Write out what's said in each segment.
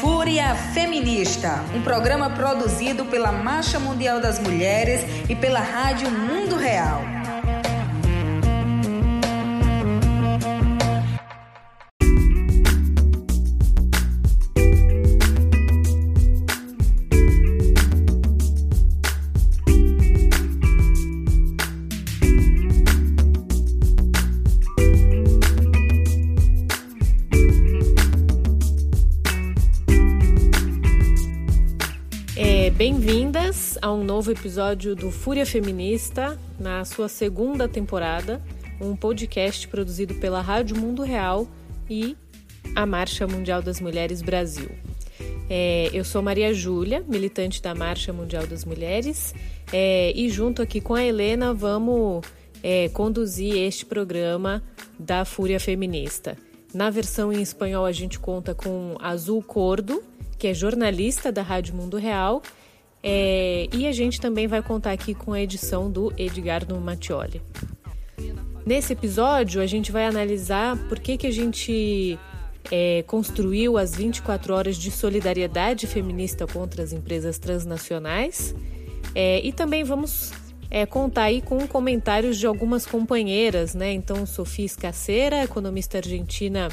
Fúria Feminista, um programa produzido pela Marcha Mundial das Mulheres e pela Rádio Mundo Real. Novo episódio do Fúria Feminista, na sua segunda temporada, um podcast produzido pela Rádio Mundo Real e a Marcha Mundial das Mulheres Brasil. É, eu sou Maria Júlia, militante da Marcha Mundial das Mulheres, é, e junto aqui com a Helena vamos é, conduzir este programa da Fúria Feminista. Na versão em espanhol, a gente conta com Azul Cordo, que é jornalista da Rádio Mundo Real é, e a gente também vai contar aqui com a edição do Edgardo Mattioli. Nesse episódio, a gente vai analisar por que, que a gente é, construiu as 24 horas de solidariedade feminista contra as empresas transnacionais. É, e também vamos é, contar aí com comentários de algumas companheiras, né? Então, Sofia Escaceira, economista argentina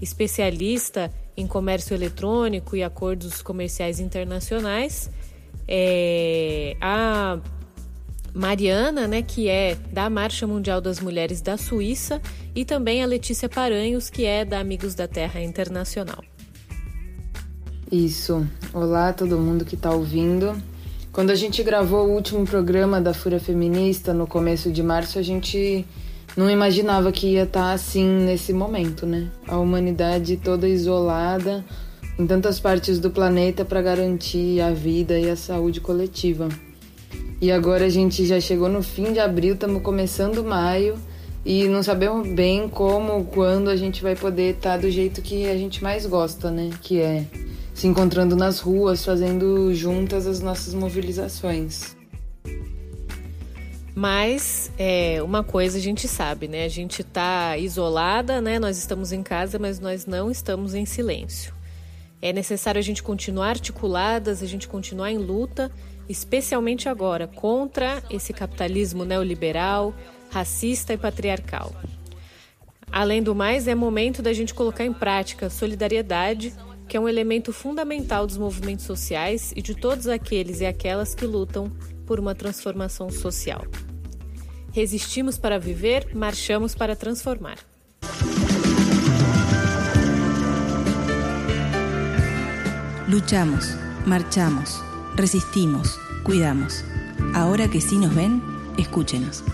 especialista em comércio eletrônico e acordos comerciais internacionais é, a Mariana, né, que é da Marcha Mundial das Mulheres da Suíça, e também a Letícia Paranhos, que é da Amigos da Terra Internacional. Isso. Olá todo mundo que está ouvindo. Quando a gente gravou o último programa da Fúria Feminista no começo de março, a gente não imaginava que ia estar tá assim nesse momento, né? A humanidade toda isolada, em tantas partes do planeta para garantir a vida e a saúde coletiva. E agora a gente já chegou no fim de abril, estamos começando maio e não sabemos bem como, quando a gente vai poder estar tá do jeito que a gente mais gosta, né? Que é se encontrando nas ruas, fazendo juntas as nossas mobilizações. Mas é, uma coisa a gente sabe, né? A gente está isolada, né? Nós estamos em casa, mas nós não estamos em silêncio. É necessário a gente continuar articuladas, a gente continuar em luta, especialmente agora, contra esse capitalismo neoliberal, racista e patriarcal. Além do mais, é momento da gente colocar em prática a solidariedade, que é um elemento fundamental dos movimentos sociais e de todos aqueles e aquelas que lutam por uma transformação social. Resistimos para viver, marchamos para transformar. Luchamos, marchamos, resistimos, cuidamos. Ahora que sí nos ven, escúchenos.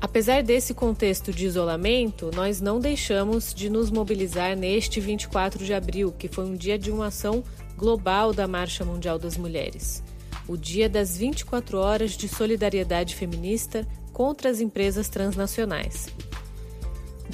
Apesar desse contexto de isolamento, nós não deixamos de nos mobilizar neste 24 de abril, que foi um dia de uma ação global da Marcha Mundial das Mulheres. O dia das 24 horas de solidariedade feminista contra as empresas transnacionais.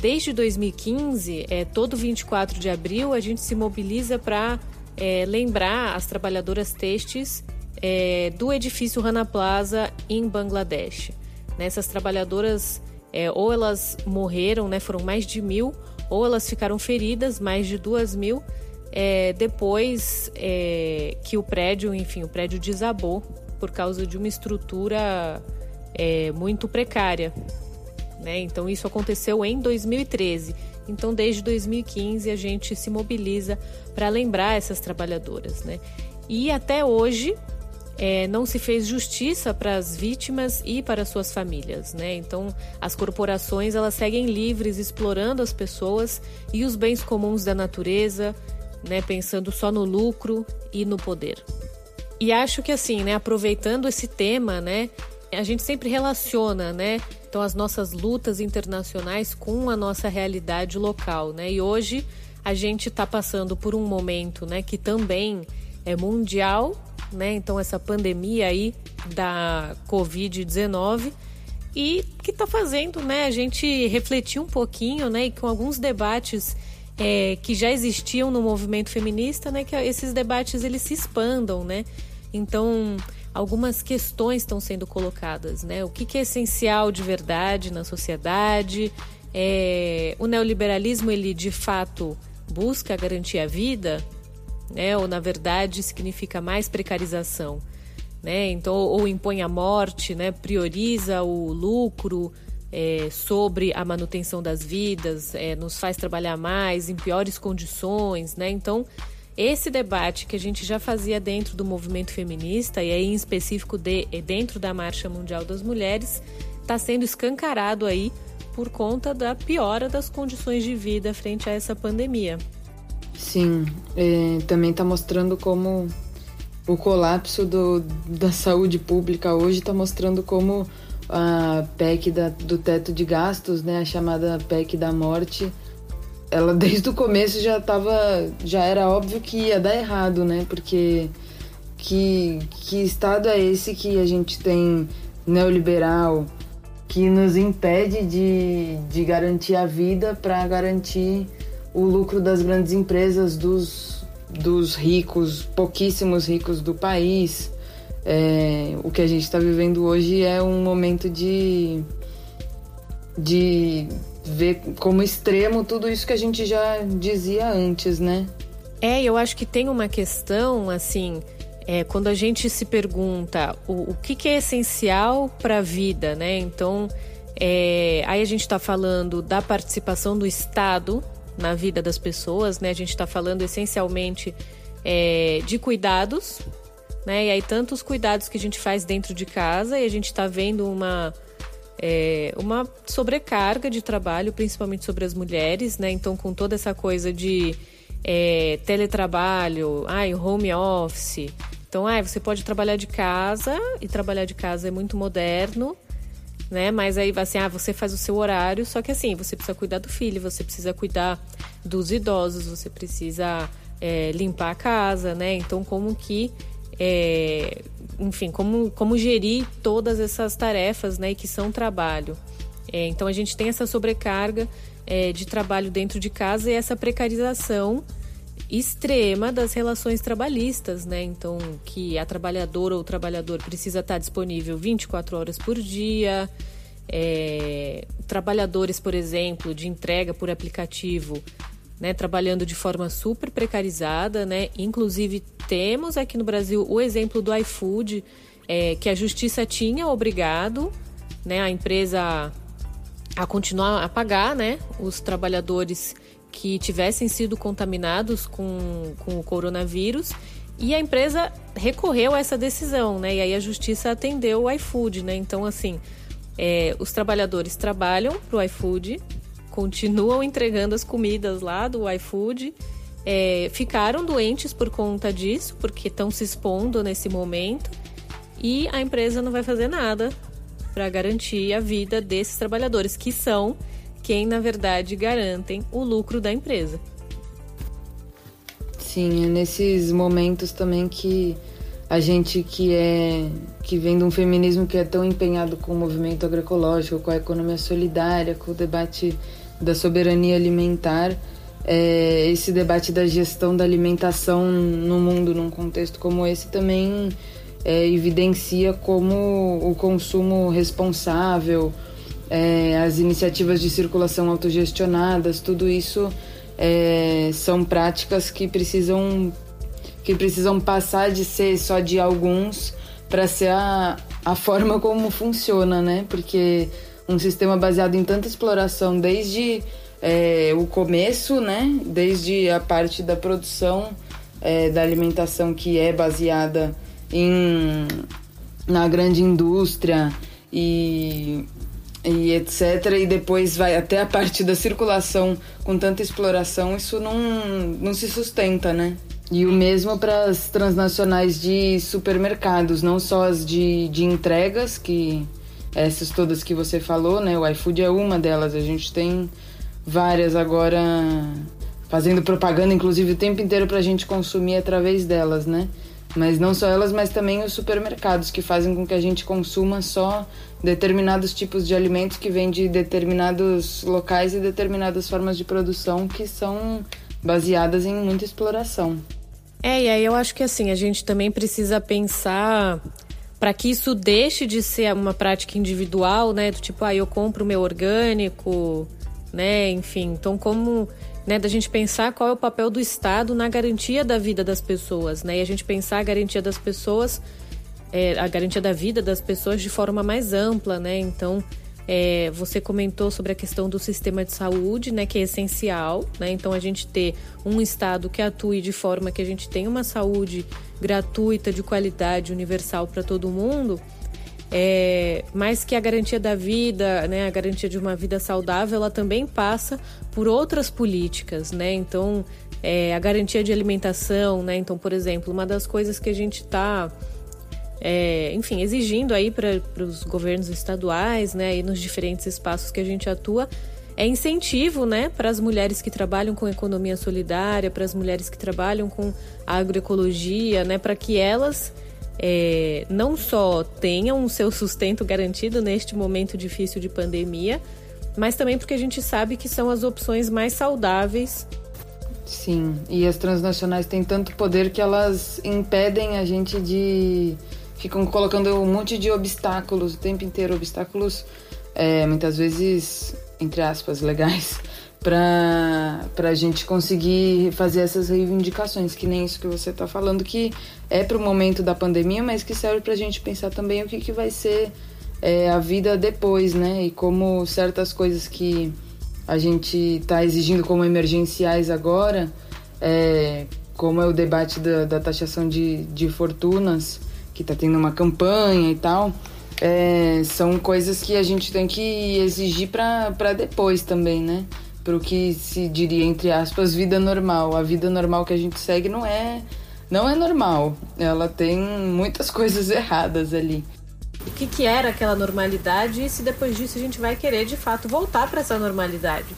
Desde 2015, é, todo 24 de abril, a gente se mobiliza para é, lembrar as trabalhadoras textis é, do edifício Rana Plaza em Bangladesh. Nessas trabalhadoras, é, ou elas morreram, né, foram mais de mil, ou elas ficaram feridas, mais de duas mil, é, depois é, que o prédio, enfim, o prédio desabou por causa de uma estrutura muito precária. Né? Então isso aconteceu em 2013. Então desde 2015 a gente se mobiliza para lembrar essas trabalhadoras, né? E até hoje é, não se fez justiça para as vítimas e para suas famílias, né? Então as corporações elas seguem livres explorando as pessoas e os bens comuns da natureza, né? Pensando só no lucro e no poder. E acho que assim, né? Aproveitando esse tema, né? A gente sempre relaciona, né? Então, as nossas lutas internacionais com a nossa realidade local, né? E hoje a gente está passando por um momento, né, que também é mundial, né? Então, essa pandemia aí da Covid-19 e que está fazendo, né, a gente refletir um pouquinho, né, e com alguns debates é, que já existiam no movimento feminista, né, que esses debates eles se expandam, né? Então, algumas questões estão sendo colocadas, né? O que, que é essencial de verdade na sociedade? É, o neoliberalismo ele de fato busca garantir a vida, né? Ou na verdade significa mais precarização, né? Então ou impõe a morte, né? Prioriza o lucro é, sobre a manutenção das vidas, é, nos faz trabalhar mais em piores condições, né? Então esse debate que a gente já fazia dentro do movimento feminista e aí em específico de, dentro da Marcha Mundial das Mulheres está sendo escancarado aí por conta da piora das condições de vida frente a essa pandemia. Sim, é, também está mostrando como o colapso do, da saúde pública hoje está mostrando como a PEC da, do teto de gastos, né, a chamada PEC da morte, ela desde o começo já tava, já era óbvio que ia dar errado, né? Porque que, que estado é esse que a gente tem neoliberal que nos impede de, de garantir a vida para garantir o lucro das grandes empresas, dos, dos ricos, pouquíssimos ricos do país. É, o que a gente está vivendo hoje é um momento de, de ver como extremo tudo isso que a gente já dizia antes, né? É, eu acho que tem uma questão, assim, é, quando a gente se pergunta o, o que, que é essencial para a vida, né? Então, é, aí a gente está falando da participação do Estado na vida das pessoas, né? A gente está falando essencialmente é, de cuidados, né? E aí tantos cuidados que a gente faz dentro de casa e a gente está vendo uma é, uma sobrecarga de trabalho, principalmente sobre as mulheres, né? Então, com toda essa coisa de é, teletrabalho, ai, home office. Então, ai, você pode trabalhar de casa e trabalhar de casa é muito moderno, né? Mas aí assim, ah, você faz o seu horário, só que assim, você precisa cuidar do filho, você precisa cuidar dos idosos, você precisa é, limpar a casa, né? Então, como que é, enfim, como, como gerir todas essas tarefas, né, que são trabalho. É, então a gente tem essa sobrecarga é, de trabalho dentro de casa e essa precarização extrema das relações trabalhistas, né? Então, que a trabalhadora ou o trabalhador precisa estar disponível 24 horas por dia. É, trabalhadores, por exemplo, de entrega por aplicativo né, trabalhando de forma super precarizada, né? Inclusive temos aqui no Brasil o exemplo do iFood, é, que a justiça tinha obrigado, né, a empresa a continuar a pagar, né, os trabalhadores que tivessem sido contaminados com, com o coronavírus e a empresa recorreu a essa decisão, né? E aí a justiça atendeu o iFood, né? Então, assim, é, os trabalhadores trabalham para o iFood, continuam entregando as comidas lá do iFood. É, ficaram doentes por conta disso, porque estão se expondo nesse momento. E a empresa não vai fazer nada para garantir a vida desses trabalhadores, que são quem, na verdade, garantem o lucro da empresa. Sim, é nesses momentos também que a gente que é que vem de um feminismo que é tão empenhado com o movimento agroecológico, com a economia solidária, com o debate da soberania alimentar, é, esse debate da gestão da alimentação no mundo, num contexto como esse, também é, evidencia como o consumo responsável, é, as iniciativas de circulação autogestionadas, tudo isso é, são práticas que precisam que precisam passar de ser só de alguns para ser a, a forma como funciona, né? Porque um sistema baseado em tanta exploração desde é, o começo, né? Desde a parte da produção é, da alimentação que é baseada em na grande indústria e, e etc. E depois vai até a parte da circulação com tanta exploração, isso não, não se sustenta, né? E o mesmo para as transnacionais de supermercados, não só as de, de entregas, que essas todas que você falou, né? O iFood é uma delas. A gente tem várias agora fazendo propaganda, inclusive o tempo inteiro para a gente consumir através delas, né? Mas não só elas, mas também os supermercados que fazem com que a gente consuma só determinados tipos de alimentos que vêm de determinados locais e determinadas formas de produção que são baseadas em muita exploração. É, e aí eu acho que assim, a gente também precisa pensar para que isso deixe de ser uma prática individual, né? Do tipo, ah, eu compro o meu orgânico, né? Enfim, então como né, da gente pensar qual é o papel do Estado na garantia da vida das pessoas, né? E a gente pensar a garantia das pessoas, é, a garantia da vida das pessoas de forma mais ampla, né? Então, é, você comentou sobre a questão do sistema de saúde, né, que é essencial, né? Então, a gente ter um Estado que atue de forma que a gente tenha uma saúde gratuita, de qualidade, universal para todo mundo é, mais que a garantia da vida, né, a garantia de uma vida saudável, ela também passa por outras políticas, né? Então, é, a garantia de alimentação, né? Então, por exemplo, uma das coisas que a gente está, é, enfim, exigindo aí para os governos estaduais, né, e nos diferentes espaços que a gente atua, é incentivo, né, para as mulheres que trabalham com economia solidária, para as mulheres que trabalham com agroecologia, né, para que elas é, não só tenham o seu sustento garantido neste momento difícil de pandemia, mas também porque a gente sabe que são as opções mais saudáveis. Sim, e as transnacionais têm tanto poder que elas impedem a gente de. Ficam colocando um monte de obstáculos o tempo inteiro obstáculos, é, muitas vezes, entre aspas, legais para a gente conseguir fazer essas reivindicações, que nem isso que você está falando, que é para o momento da pandemia, mas que serve para a gente pensar também o que, que vai ser é, a vida depois, né? E como certas coisas que a gente está exigindo como emergenciais agora, é, como é o debate da, da taxação de, de fortunas, que está tendo uma campanha e tal, é, são coisas que a gente tem que exigir para depois também, né? para o que se diria entre aspas vida normal. A vida normal que a gente segue não é não é normal. Ela tem muitas coisas erradas ali. O que, que era aquela normalidade e se depois disso a gente vai querer de fato voltar para essa normalidade?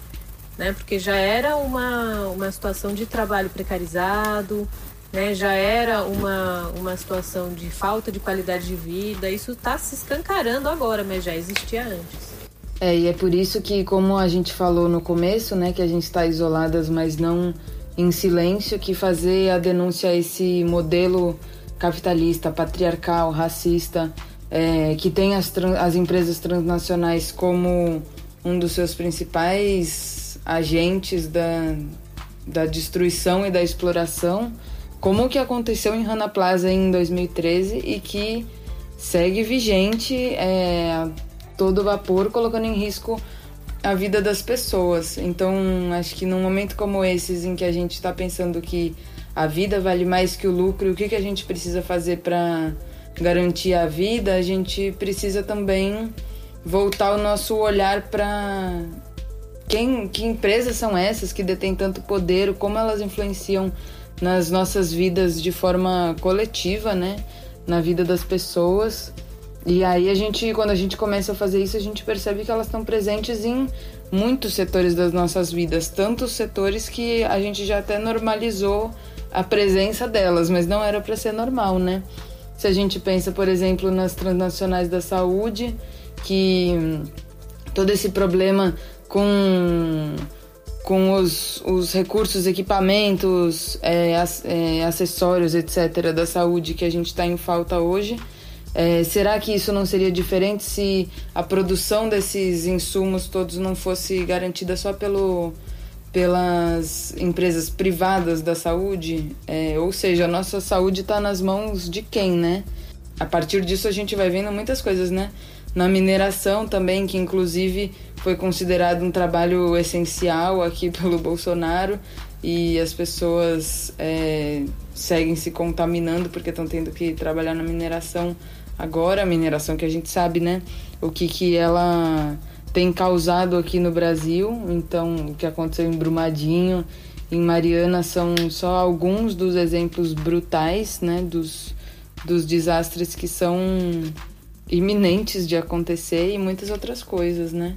Né? Porque já era uma, uma situação de trabalho precarizado, né? já era uma, uma situação de falta de qualidade de vida. Isso está se escancarando agora, mas já existia antes. É, e é por isso que, como a gente falou no começo, né, que a gente está isoladas, mas não em silêncio, que fazer a denúncia a esse modelo capitalista, patriarcal, racista, é, que tem as, as empresas transnacionais como um dos seus principais agentes da, da destruição e da exploração, como que aconteceu em Rana Plaza em 2013 e que segue vigente é, todo vapor, colocando em risco a vida das pessoas. Então, acho que num momento como esses, em que a gente está pensando que a vida vale mais que o lucro, o que, que a gente precisa fazer para garantir a vida, a gente precisa também voltar o nosso olhar para quem, que empresas são essas que detêm tanto poder, como elas influenciam nas nossas vidas de forma coletiva, né? Na vida das pessoas. E aí a gente, quando a gente começa a fazer isso, a gente percebe que elas estão presentes em muitos setores das nossas vidas, tantos setores que a gente já até normalizou a presença delas, mas não era para ser normal, né? Se a gente pensa, por exemplo, nas transnacionais da saúde, que todo esse problema com com os, os recursos, equipamentos, é, é, acessórios, etc., da saúde que a gente está em falta hoje, é, será que isso não seria diferente se a produção desses insumos todos não fosse garantida só pelo, pelas empresas privadas da saúde? É, ou seja, a nossa saúde está nas mãos de quem, né? A partir disso a gente vai vendo muitas coisas, né? Na mineração também, que inclusive foi considerado um trabalho essencial aqui pelo Bolsonaro e as pessoas é, seguem se contaminando porque estão tendo que trabalhar na mineração agora, a mineração que a gente sabe, né? O que, que ela tem causado aqui no Brasil. Então, o que aconteceu em Brumadinho, em Mariana, são só alguns dos exemplos brutais, né? Dos, dos desastres que são iminentes de acontecer e muitas outras coisas, né?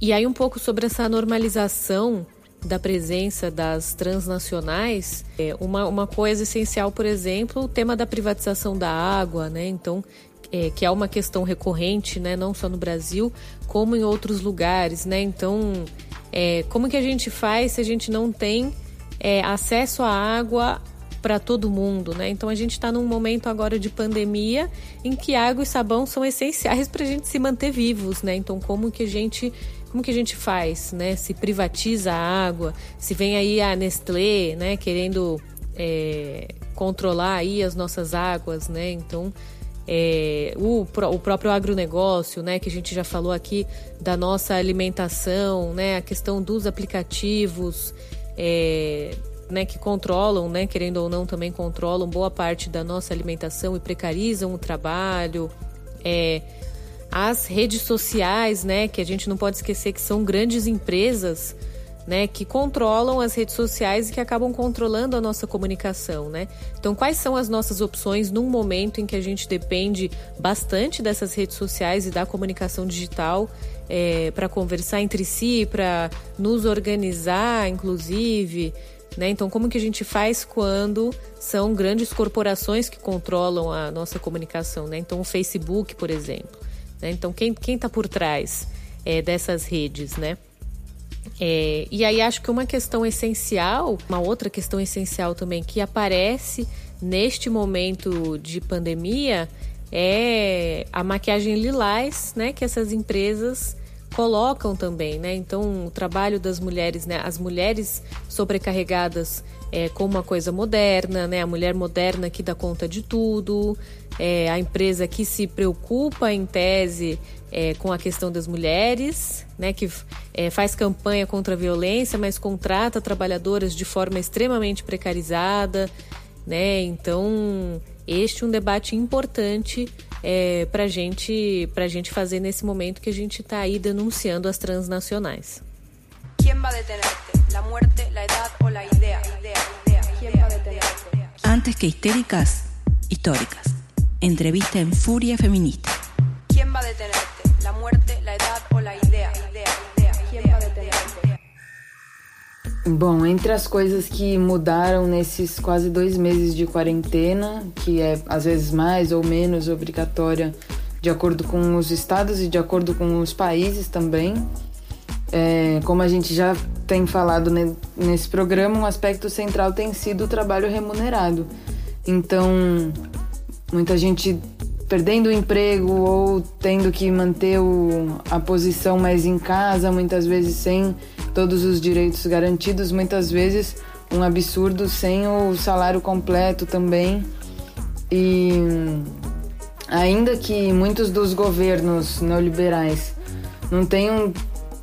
E aí um pouco sobre essa normalização da presença das transnacionais, é uma, uma coisa essencial, por exemplo, o tema da privatização da água, né? Então, é, que é uma questão recorrente, né? Não só no Brasil, como em outros lugares, né? Então, é, como que a gente faz se a gente não tem é, acesso à água para todo mundo, né? Então a gente está num momento agora de pandemia em que água e sabão são essenciais para a gente se manter vivos, né? Então como que a gente como que a gente faz, né? Se privatiza a água, se vem aí a Nestlé, né? Querendo é, controlar aí as nossas águas, né? Então, é, o, o próprio agronegócio, né? Que a gente já falou aqui da nossa alimentação, né? A questão dos aplicativos, é, né, que controlam, né, querendo ou não, também controlam boa parte da nossa alimentação e precarizam o trabalho. É, as redes sociais, né, que a gente não pode esquecer que são grandes empresas, né, que controlam as redes sociais e que acabam controlando a nossa comunicação, né? Então, quais são as nossas opções num momento em que a gente depende bastante dessas redes sociais e da comunicação digital é, para conversar entre si, para nos organizar, inclusive? Né? Então, como que a gente faz quando são grandes corporações que controlam a nossa comunicação? Né? Então, o Facebook, por exemplo. Né? Então, quem está por trás é, dessas redes, né? É, e aí acho que uma questão essencial, uma outra questão essencial também que aparece neste momento de pandemia é a maquiagem lilás, né, que essas empresas colocam também, né? Então, o trabalho das mulheres, né? As mulheres sobrecarregadas é, com uma coisa moderna, né? A mulher moderna que dá conta de tudo, é, a empresa que se preocupa, em tese, é, com a questão das mulheres, né? Que é, faz campanha contra a violência, mas contrata trabalhadoras de forma extremamente precarizada, né? Então, este é um debate importante é, para gente, a gente fazer nesse momento que a gente está aí denunciando as transnacionais. Quem vai detenerte? La muerte, la edad ou la idea? Quem vai detenerte? Antes que histéricas, históricas. Entrevista en Furia Feminista. ¿Quién va a detenerte? ¿La muerte, Bom, entre as coisas que mudaram nesses quase dois meses de quarentena, que é às vezes mais ou menos obrigatória de acordo com os estados e de acordo com os países também, é, como a gente já tem falado nesse programa, um aspecto central tem sido o trabalho remunerado. Então, muita gente perdendo o emprego ou tendo que manter o, a posição mais em casa, muitas vezes sem todos os direitos garantidos, muitas vezes um absurdo sem o salário completo também. E ainda que muitos dos governos neoliberais não tenham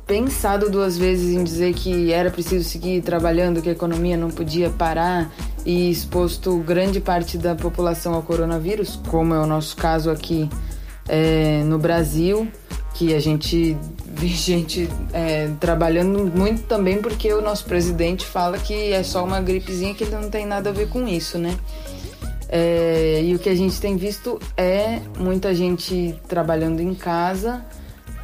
pensado duas vezes em dizer que era preciso seguir trabalhando, que a economia não podia parar e exposto grande parte da população ao coronavírus, como é o nosso caso aqui é, no Brasil, que a gente vê gente é, trabalhando muito também porque o nosso presidente fala que é só uma gripezinha que ele não tem nada a ver com isso, né? É, e o que a gente tem visto é muita gente trabalhando em casa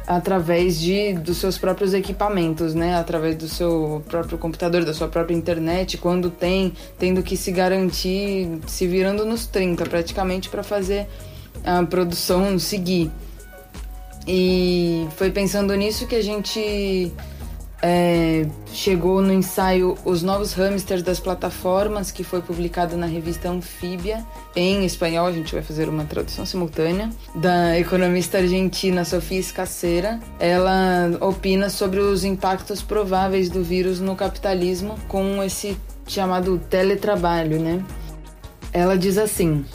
através de dos seus próprios equipamentos, né? Através do seu próprio computador, da sua própria internet, quando tem, tendo que se garantir, se virando nos 30 praticamente para fazer a produção seguir. E foi pensando nisso que a gente é, chegou no ensaio Os Novos Hamsters das Plataformas, que foi publicado na revista Anfíbia, em espanhol, a gente vai fazer uma tradução simultânea, da economista argentina Sofia Escaceira. Ela opina sobre os impactos prováveis do vírus no capitalismo com esse chamado teletrabalho, né? Ela diz assim: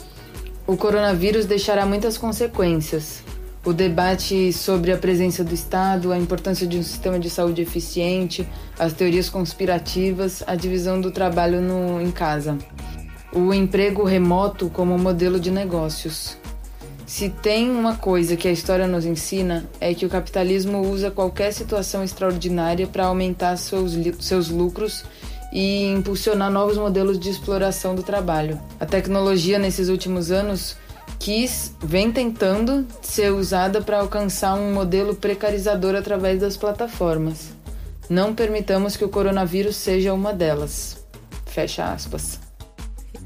o coronavírus deixará muitas consequências o debate sobre a presença do Estado, a importância de um sistema de saúde eficiente, as teorias conspirativas, a divisão do trabalho no, em casa, o emprego remoto como modelo de negócios. Se tem uma coisa que a história nos ensina é que o capitalismo usa qualquer situação extraordinária para aumentar seus, seus lucros e impulsionar novos modelos de exploração do trabalho. A tecnologia nesses últimos anos quis, vem tentando ser usada para alcançar um modelo precarizador através das plataformas. Não permitamos que o coronavírus seja uma delas. Fecha aspas.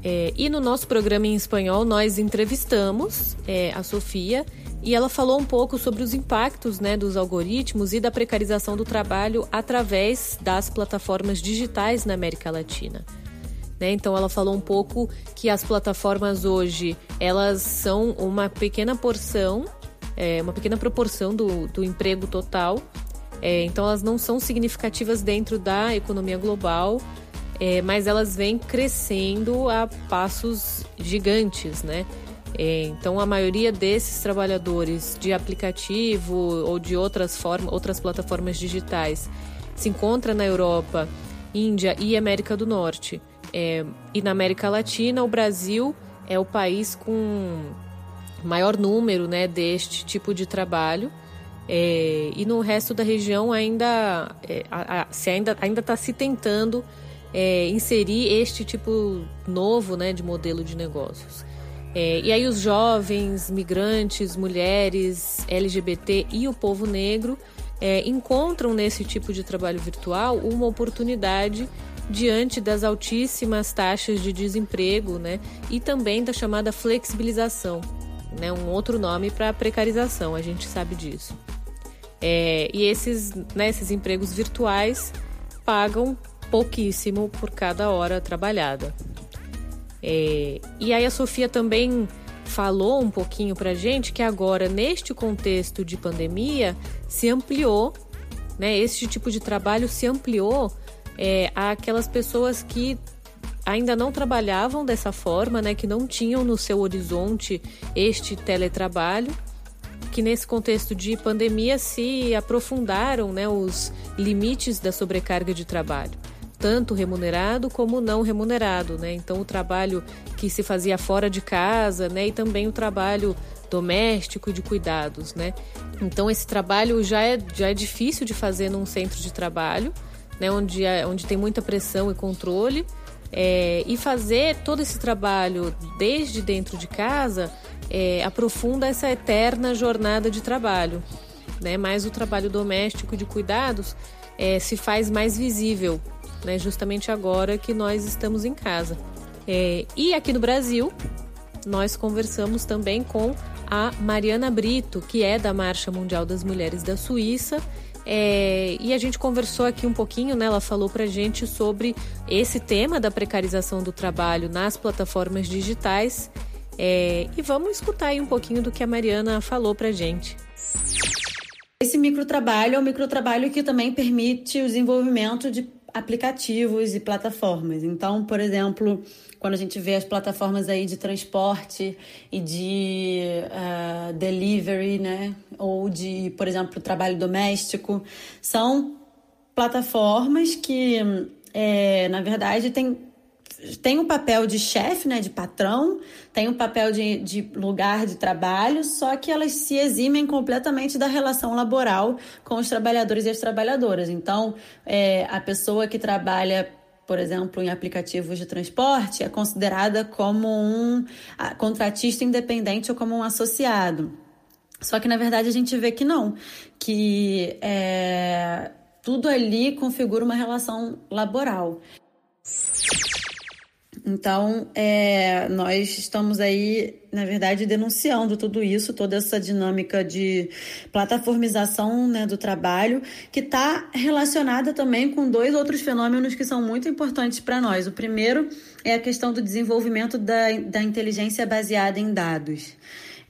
É, e no nosso programa em espanhol, nós entrevistamos é, a Sofia e ela falou um pouco sobre os impactos né, dos algoritmos e da precarização do trabalho através das plataformas digitais na América Latina. Né? Então ela falou um pouco que as plataformas hoje elas são uma pequena porção, é, uma pequena proporção do, do emprego total. É, então elas não são significativas dentro da economia global, é, mas elas vêm crescendo a passos gigantes, né? É, então a maioria desses trabalhadores de aplicativo ou de outras formas, outras plataformas digitais se encontra na Europa, Índia e América do Norte. É, e na América Latina, o Brasil é o país com maior número né, deste tipo de trabalho. É, e no resto da região ainda é, a, a, se ainda ainda está se tentando é, inserir este tipo novo né, de modelo de negócios. É, e aí os jovens, migrantes, mulheres, LGBT e o povo negro é, encontram nesse tipo de trabalho virtual uma oportunidade diante das altíssimas taxas de desemprego né, e também da chamada flexibilização, né, um outro nome para precarização, a gente sabe disso. É, e esses, né, esses empregos virtuais pagam pouquíssimo por cada hora trabalhada. É, e aí a Sofia também falou um pouquinho para gente que agora, neste contexto de pandemia, se ampliou, né? Este tipo de trabalho se ampliou é, àquelas pessoas que ainda não trabalhavam dessa forma, né? Que não tinham no seu horizonte este teletrabalho que nesse contexto de pandemia se aprofundaram né, os limites da sobrecarga de trabalho tanto remunerado como não remunerado, né? Então o trabalho que se fazia fora de casa, né? E também o trabalho doméstico de cuidados, né? Então esse trabalho já é, já é difícil de fazer num centro de trabalho, né? Onde, é, onde tem muita pressão e controle. É, e fazer todo esse trabalho desde dentro de casa é, aprofunda essa eterna jornada de trabalho, né? O trabalho doméstico de cuidados é, se faz mais visível né? Justamente agora que nós estamos em casa. É, e aqui no Brasil, nós conversamos também com a Mariana Brito, que é da Marcha Mundial das Mulheres da Suíça. É, e a gente conversou aqui um pouquinho, né? Ela falou pra gente sobre esse tema da precarização do trabalho nas plataformas digitais. É, e vamos escutar aí um pouquinho do que a Mariana falou pra gente. Esse microtrabalho é um microtrabalho que também permite o desenvolvimento de aplicativos e plataformas. Então, por exemplo, quando a gente vê as plataformas aí de transporte e de uh, delivery, né, ou de, por exemplo, trabalho doméstico, são plataformas que, é, na verdade, têm tem um papel de chefe, né, de patrão, tem um papel de, de lugar de trabalho, só que elas se eximem completamente da relação laboral com os trabalhadores e as trabalhadoras. Então, é, a pessoa que trabalha por exemplo, em aplicativos de transporte, é considerada como um contratista independente ou como um associado. Só que, na verdade, a gente vê que não, que é, tudo ali configura uma relação laboral. Então, é, nós estamos aí, na verdade, denunciando tudo isso, toda essa dinâmica de plataformização né, do trabalho, que está relacionada também com dois outros fenômenos que são muito importantes para nós. O primeiro é a questão do desenvolvimento da, da inteligência baseada em dados.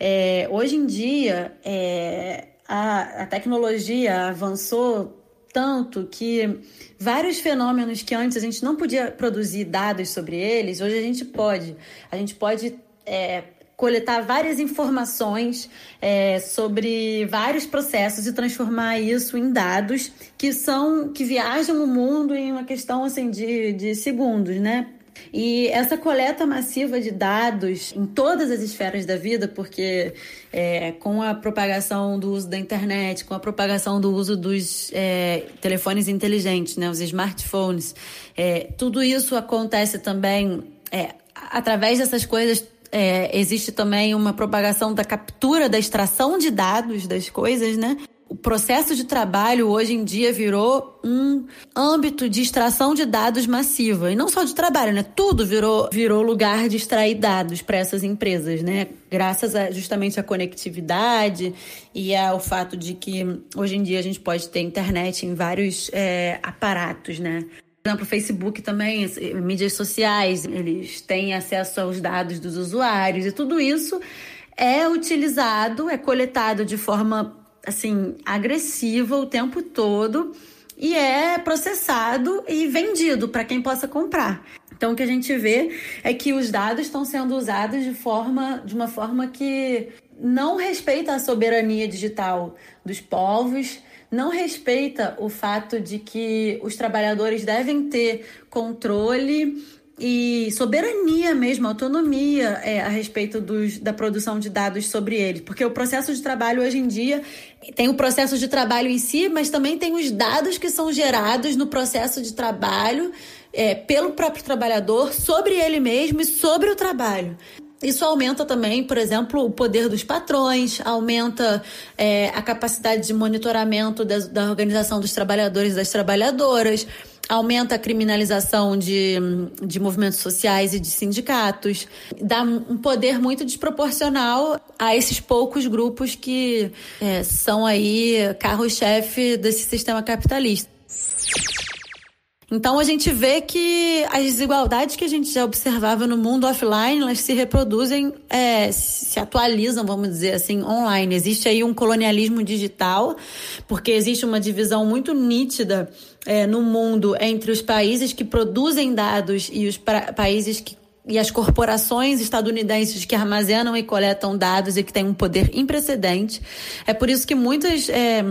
É, hoje em dia, é, a, a tecnologia avançou tanto que vários fenômenos que antes a gente não podia produzir dados sobre eles, hoje a gente pode. A gente pode é, coletar várias informações é, sobre vários processos e transformar isso em dados que são que viajam o mundo em uma questão assim de, de segundos, né? E essa coleta massiva de dados em todas as esferas da vida, porque é, com a propagação do uso da internet, com a propagação do uso dos é, telefones inteligentes, né, os smartphones, é, tudo isso acontece também é, através dessas coisas. É, existe também uma propagação da captura, da extração de dados das coisas, né? O processo de trabalho hoje em dia virou um âmbito de extração de dados massiva. E não só de trabalho, né? Tudo virou, virou lugar de extrair dados para essas empresas, né? Graças a, justamente à conectividade e ao fato de que hoje em dia a gente pode ter internet em vários é, aparatos, né? Por exemplo, o Facebook também, mídias sociais, eles têm acesso aos dados dos usuários e tudo isso é utilizado, é coletado de forma assim agressiva o tempo todo e é processado e vendido para quem possa comprar. Então o que a gente vê é que os dados estão sendo usados de forma de uma forma que não respeita a soberania digital dos povos, não respeita o fato de que os trabalhadores devem ter controle e soberania mesmo, autonomia é, a respeito dos, da produção de dados sobre eles. Porque o processo de trabalho hoje em dia tem o processo de trabalho em si, mas também tem os dados que são gerados no processo de trabalho é, pelo próprio trabalhador sobre ele mesmo e sobre o trabalho. Isso aumenta também, por exemplo, o poder dos patrões, aumenta é, a capacidade de monitoramento da, da organização dos trabalhadores e das trabalhadoras aumenta a criminalização de, de movimentos sociais e de sindicatos, dá um poder muito desproporcional a esses poucos grupos que é, são aí carro-chefe desse sistema capitalista. Então a gente vê que as desigualdades que a gente já observava no mundo offline, elas se reproduzem, é, se atualizam, vamos dizer assim, online. Existe aí um colonialismo digital, porque existe uma divisão muito nítida é, no mundo entre os países que produzem dados e os países que e as corporações estadunidenses que armazenam e coletam dados e que têm um poder imprecedente. É por isso que muitas é,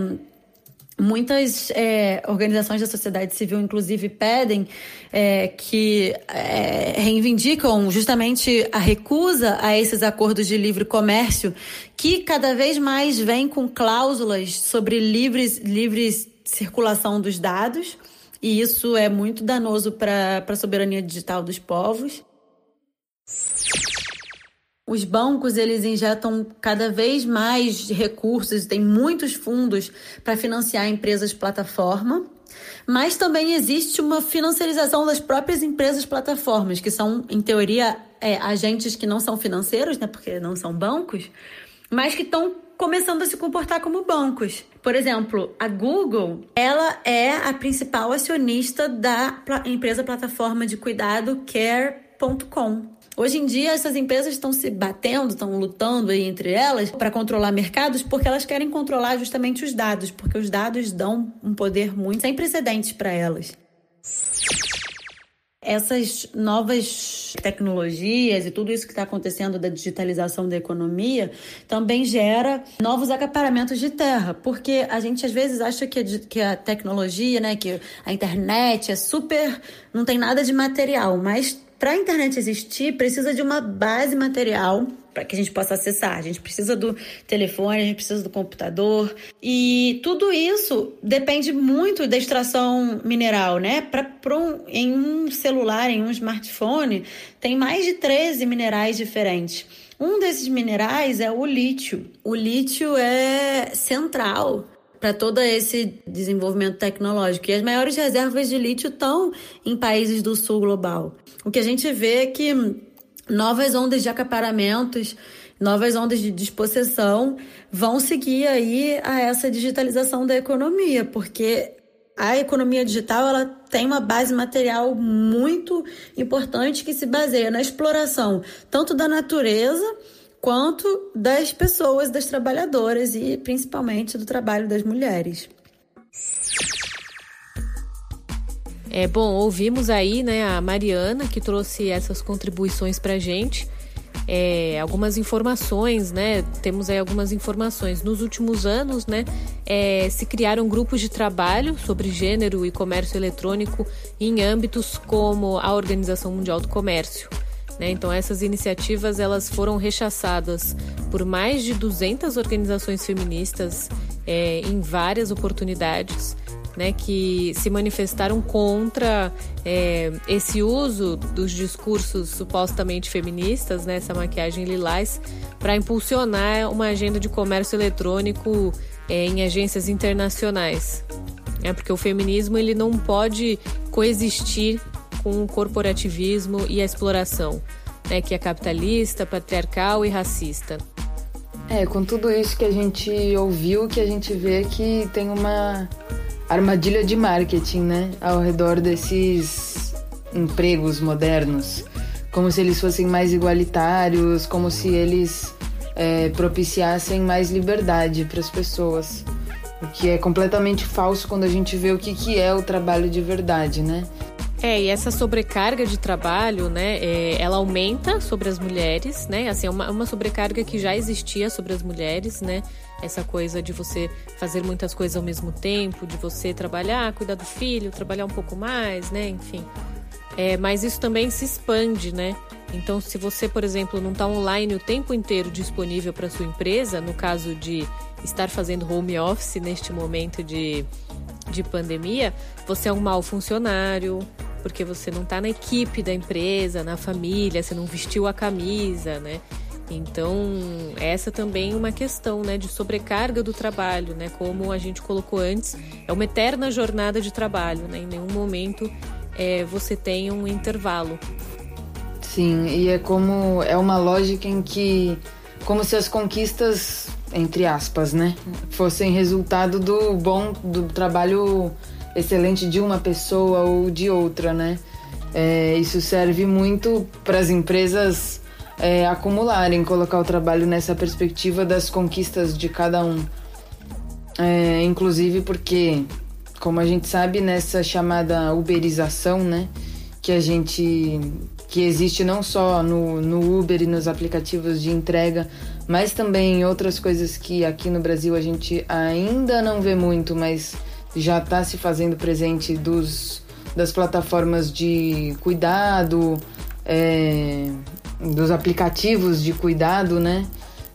Muitas é, organizações da sociedade civil, inclusive, pedem é, que é, reivindicam justamente a recusa a esses acordos de livre comércio, que cada vez mais vêm com cláusulas sobre livres, livres circulação dos dados, e isso é muito danoso para a soberania digital dos povos. Os bancos eles injetam cada vez mais recursos, tem muitos fundos para financiar empresas plataforma, mas também existe uma financiarização das próprias empresas plataformas, que são, em teoria, é, agentes que não são financeiros, né, porque não são bancos, mas que estão começando a se comportar como bancos. Por exemplo, a Google, ela é a principal acionista da empresa plataforma de cuidado Care.com. Hoje em dia, essas empresas estão se batendo, estão lutando aí entre elas para controlar mercados porque elas querem controlar justamente os dados, porque os dados dão um poder muito sem precedentes para elas. Essas novas tecnologias e tudo isso que está acontecendo da digitalização da economia também gera novos acaparamentos de terra, porque a gente às vezes acha que a, que a tecnologia, né, que a internet é super, não tem nada de material, mas para a internet existir, precisa de uma base material para que a gente possa acessar. A gente precisa do telefone, a gente precisa do computador. E tudo isso depende muito da extração mineral, né? Pra um, em um celular, em um smartphone, tem mais de 13 minerais diferentes. Um desses minerais é o lítio. O lítio é central para todo esse desenvolvimento tecnológico. E as maiores reservas de lítio estão em países do sul global. O que a gente vê é que novas ondas de acaparamentos, novas ondas de dispossessão vão seguir aí a essa digitalização da economia, porque a economia digital ela tem uma base material muito importante que se baseia na exploração tanto da natureza quanto das pessoas, das trabalhadoras e principalmente do trabalho das mulheres. É bom, ouvimos aí, né, a Mariana que trouxe essas contribuições para gente. É, algumas informações, né? Temos aí algumas informações. Nos últimos anos, né, é, se criaram grupos de trabalho sobre gênero e comércio eletrônico em âmbitos como a Organização Mundial do Comércio. Né? Então essas iniciativas elas foram rechaçadas por mais de 200 organizações feministas é, em várias oportunidades. Né, que se manifestaram contra é, esse uso dos discursos supostamente feministas, né, essa maquiagem lilás, para impulsionar uma agenda de comércio eletrônico é, em agências internacionais. É, porque o feminismo ele não pode coexistir com o corporativismo e a exploração, né, que é capitalista, patriarcal e racista. É, com tudo isso que a gente ouviu, que a gente vê que tem uma armadilha de marketing, né, ao redor desses empregos modernos, como se eles fossem mais igualitários, como se eles é, propiciassem mais liberdade para as pessoas. O que é completamente falso quando a gente vê o que, que é o trabalho de verdade, né? É, e essa sobrecarga de trabalho, né, é, ela aumenta sobre as mulheres, né? Assim, é uma, uma sobrecarga que já existia sobre as mulheres, né? Essa coisa de você fazer muitas coisas ao mesmo tempo, de você trabalhar, cuidar do filho, trabalhar um pouco mais, né? Enfim. É, mas isso também se expande, né? Então, se você, por exemplo, não está online o tempo inteiro disponível para sua empresa, no caso de estar fazendo home office neste momento de, de pandemia, você é um mau funcionário, porque você não está na equipe da empresa, na família, você não vestiu a camisa, né? Então, essa também é uma questão, né, de sobrecarga do trabalho, né? Como a gente colocou antes, é uma eterna jornada de trabalho, né? Em nenhum momento é, você tem um intervalo. Sim, e é como é uma lógica em que como se as conquistas entre aspas, né, fossem resultado do bom do trabalho excelente de uma pessoa ou de outra, né? É, isso serve muito para as empresas é, acumularem, colocar o trabalho nessa perspectiva das conquistas de cada um. É, inclusive porque, como a gente sabe, nessa chamada uberização, né? Que a gente. que existe não só no, no Uber e nos aplicativos de entrega, mas também em outras coisas que aqui no Brasil a gente ainda não vê muito, mas já está se fazendo presente dos, das plataformas de cuidado, é, dos aplicativos de cuidado, né?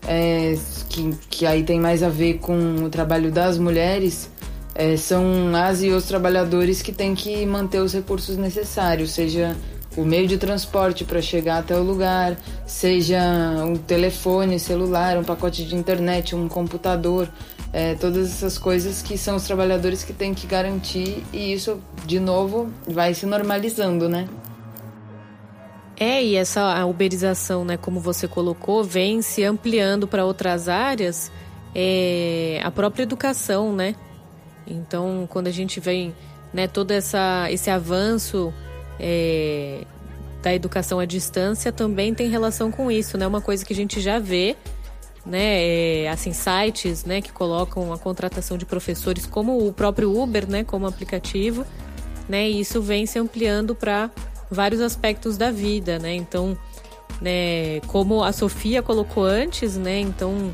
É, que, que aí tem mais a ver com o trabalho das mulheres, é, são as e os trabalhadores que têm que manter os recursos necessários, seja o meio de transporte para chegar até o lugar, seja um telefone celular, um pacote de internet, um computador é, todas essas coisas que são os trabalhadores que têm que garantir e isso, de novo, vai se normalizando, né? É, e essa uberização, né, como você colocou, vem se ampliando para outras áreas, é, a própria educação, né? Então, quando a gente vem, né, todo essa, esse avanço é, da educação à distância também tem relação com isso, né? Uma coisa que a gente já vê né, é, assim, sites, né, que colocam a contratação de professores como o próprio Uber, né, como aplicativo, né, e isso vem se ampliando para vários aspectos da vida, né, então, né, como a Sofia colocou antes, né, então,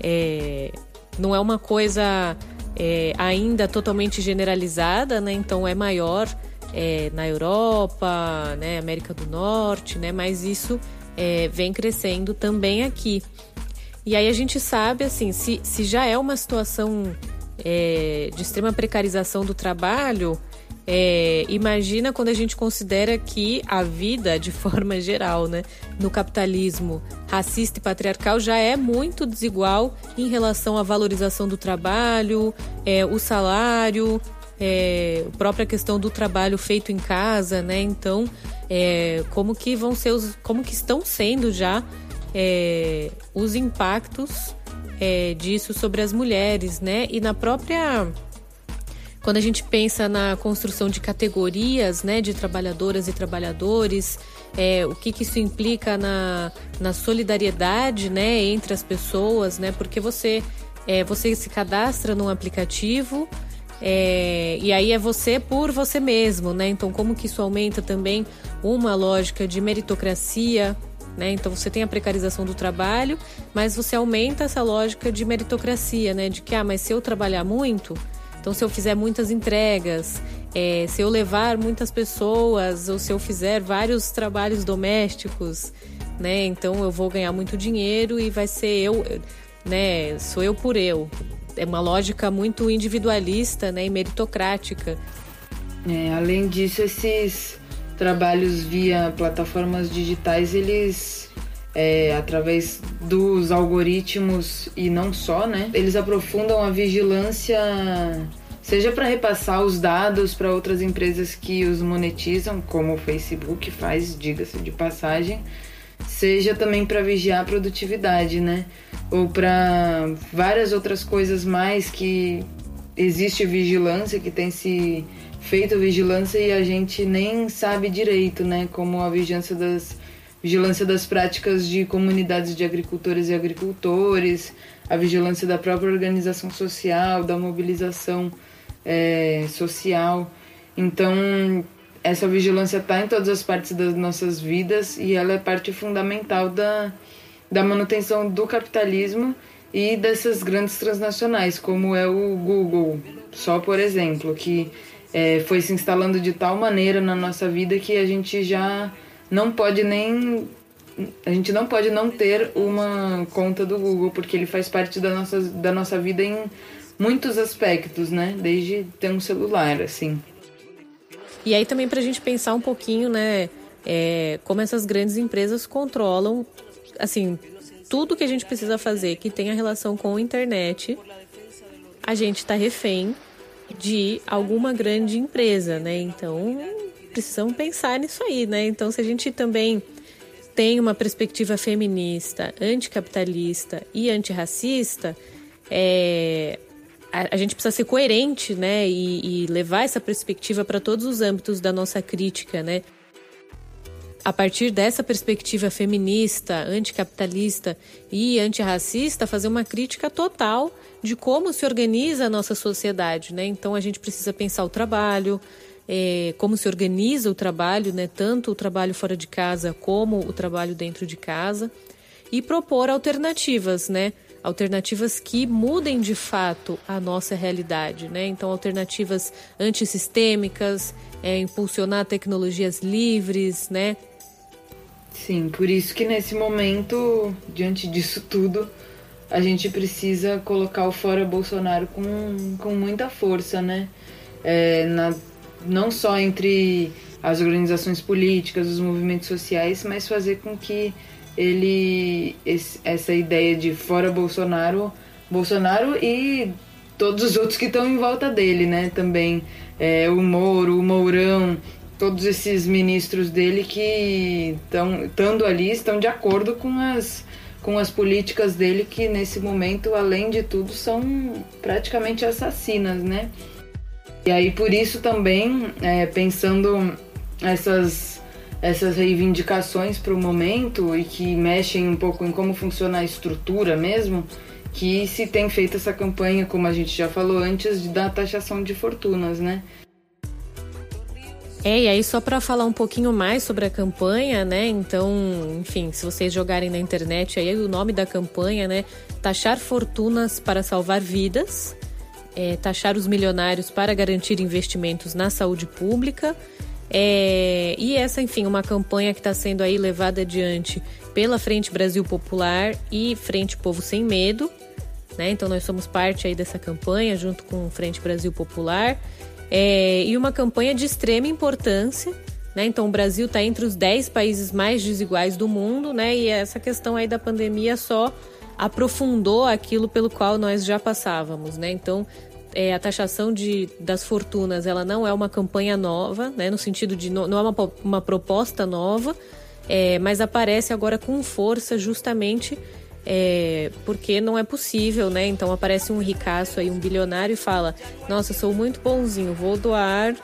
é, não é uma coisa é, ainda totalmente generalizada, né, então é maior é, na Europa, né, América do Norte, né, mas isso é, vem crescendo também aqui. E aí a gente sabe, assim, se, se já é uma situação é, de extrema precarização do trabalho, é, imagina quando a gente considera que a vida, de forma geral, né, no capitalismo racista e patriarcal, já é muito desigual em relação à valorização do trabalho, é, o salário, é, a própria questão do trabalho feito em casa, né? Então, é, como que vão ser os, como que estão sendo já é, os impactos é, disso sobre as mulheres, né? E na própria quando a gente pensa na construção de categorias, né, de trabalhadoras e trabalhadores, é, o que, que isso implica na, na solidariedade, né, entre as pessoas, né? Porque você é, você se cadastra num aplicativo é, e aí é você por você mesmo, né? Então como que isso aumenta também uma lógica de meritocracia né? Então você tem a precarização do trabalho, mas você aumenta essa lógica de meritocracia, né? De que, ah, mas se eu trabalhar muito, então se eu fizer muitas entregas, é, se eu levar muitas pessoas, ou se eu fizer vários trabalhos domésticos, né? Então eu vou ganhar muito dinheiro e vai ser eu, né? Sou eu por eu. É uma lógica muito individualista, né? E meritocrática. É, além disso, esses trabalhos via plataformas digitais, eles é, através dos algoritmos e não só, né? Eles aprofundam a vigilância, seja para repassar os dados para outras empresas que os monetizam, como o Facebook faz, diga-se de passagem, seja também para vigiar a produtividade, né? Ou para várias outras coisas mais que existe vigilância que tem se feito vigilância e a gente nem sabe direito, né? Como a vigilância das vigilância das práticas de comunidades de agricultores e agricultores, a vigilância da própria organização social, da mobilização é, social. Então, essa vigilância está em todas as partes das nossas vidas e ela é parte fundamental da, da manutenção do capitalismo e dessas grandes transnacionais, como é o Google, só por exemplo, que é, foi se instalando de tal maneira na nossa vida que a gente já não pode nem a gente não pode não ter uma conta do Google porque ele faz parte da nossa, da nossa vida em muitos aspectos, né? Desde ter um celular, assim. E aí também para a gente pensar um pouquinho, né? É, como essas grandes empresas controlam, assim, tudo que a gente precisa fazer que tenha relação com a internet, a gente está refém de alguma grande empresa, né? Então, precisamos pensar nisso aí, né? Então, se a gente também tem uma perspectiva feminista, anticapitalista e antirracista, é, a, a, gente precisa ser coerente, né? E, e levar essa perspectiva para todos os âmbitos da nossa crítica, né? A partir dessa perspectiva feminista, anticapitalista e antirracista, fazer uma crítica total de como se organiza a nossa sociedade, né? Então a gente precisa pensar o trabalho, é, como se organiza o trabalho, né? Tanto o trabalho fora de casa como o trabalho dentro de casa e propor alternativas, né? Alternativas que mudem de fato a nossa realidade, né? Então alternativas antissistêmicas, é, impulsionar tecnologias livres, né? Sim, por isso que nesse momento, diante disso tudo, a gente precisa colocar o fora Bolsonaro com, com muita força, né? É, na, não só entre as organizações políticas, os movimentos sociais, mas fazer com que ele esse, essa ideia de fora Bolsonaro, Bolsonaro e todos os outros que estão em volta dele, né? Também é, o Moro, o Mourão, todos esses ministros dele que estão estando ali estão de acordo com as com as políticas dele que nesse momento, além de tudo, são praticamente assassinas, né? E aí por isso também, é, pensando essas, essas reivindicações para o momento e que mexem um pouco em como funciona a estrutura mesmo, que se tem feito essa campanha, como a gente já falou antes, da taxação de fortunas, né? É, e aí só para falar um pouquinho mais sobre a campanha, né? Então, enfim, se vocês jogarem na internet aí o nome da campanha, né? Taxar fortunas para salvar vidas, é, taxar os milionários para garantir investimentos na saúde pública. É, e essa, enfim, uma campanha que está sendo aí levada adiante pela Frente Brasil Popular e Frente Povo Sem Medo. Né? Então nós somos parte aí dessa campanha junto com Frente Brasil Popular. É, e uma campanha de extrema importância. Né? Então, o Brasil está entre os 10 países mais desiguais do mundo, né? e essa questão aí da pandemia só aprofundou aquilo pelo qual nós já passávamos. Né? Então, é, a taxação de, das fortunas ela não é uma campanha nova, né? no sentido de não, é uma, uma proposta nova, é, mas aparece agora com força justamente é, porque não é possível, né? Então aparece um ricaço aí, um bilionário e fala: Nossa, sou muito bonzinho, vou doar,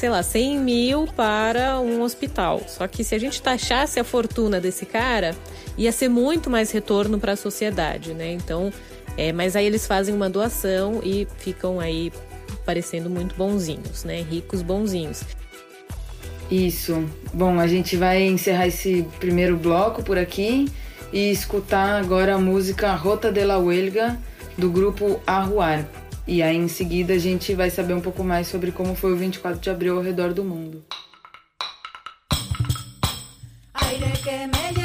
sei lá, 100 mil para um hospital. Só que se a gente taxasse a fortuna desse cara, ia ser muito mais retorno para a sociedade, né? Então, é, mas aí eles fazem uma doação e ficam aí parecendo muito bonzinhos, né? Ricos bonzinhos. Isso. Bom, a gente vai encerrar esse primeiro bloco por aqui e escutar agora a música Rota de la Huelga do grupo Arruar. E aí em seguida a gente vai saber um pouco mais sobre como foi o 24 de abril ao redor do mundo. Aire que me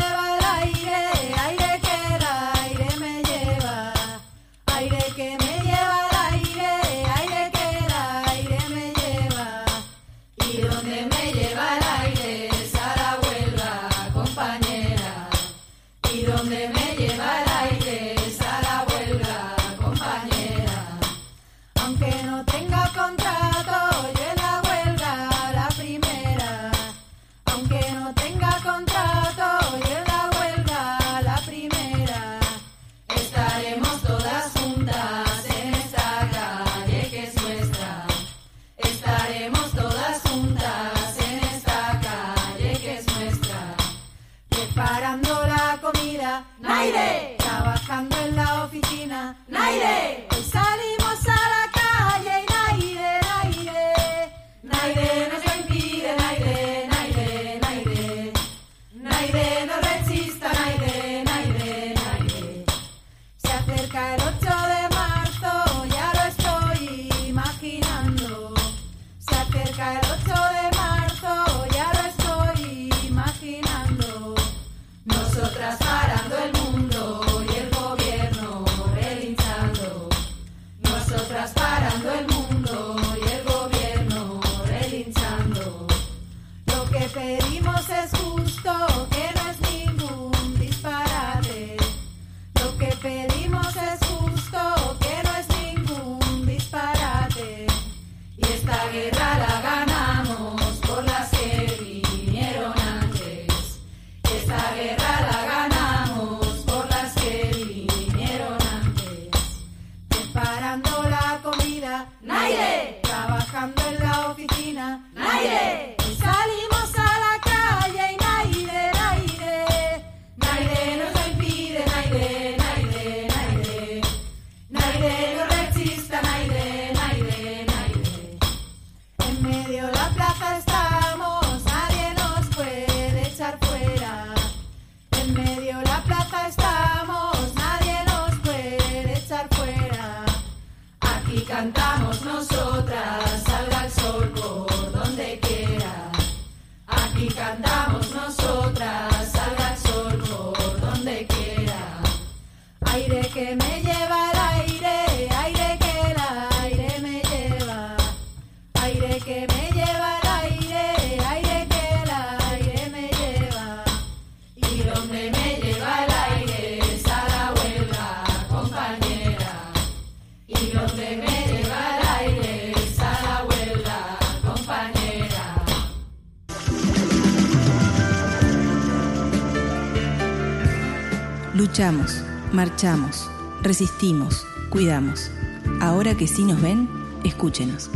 marchamos, resistimos, cuidamos. Ahora que sí nos ven, escúchenos.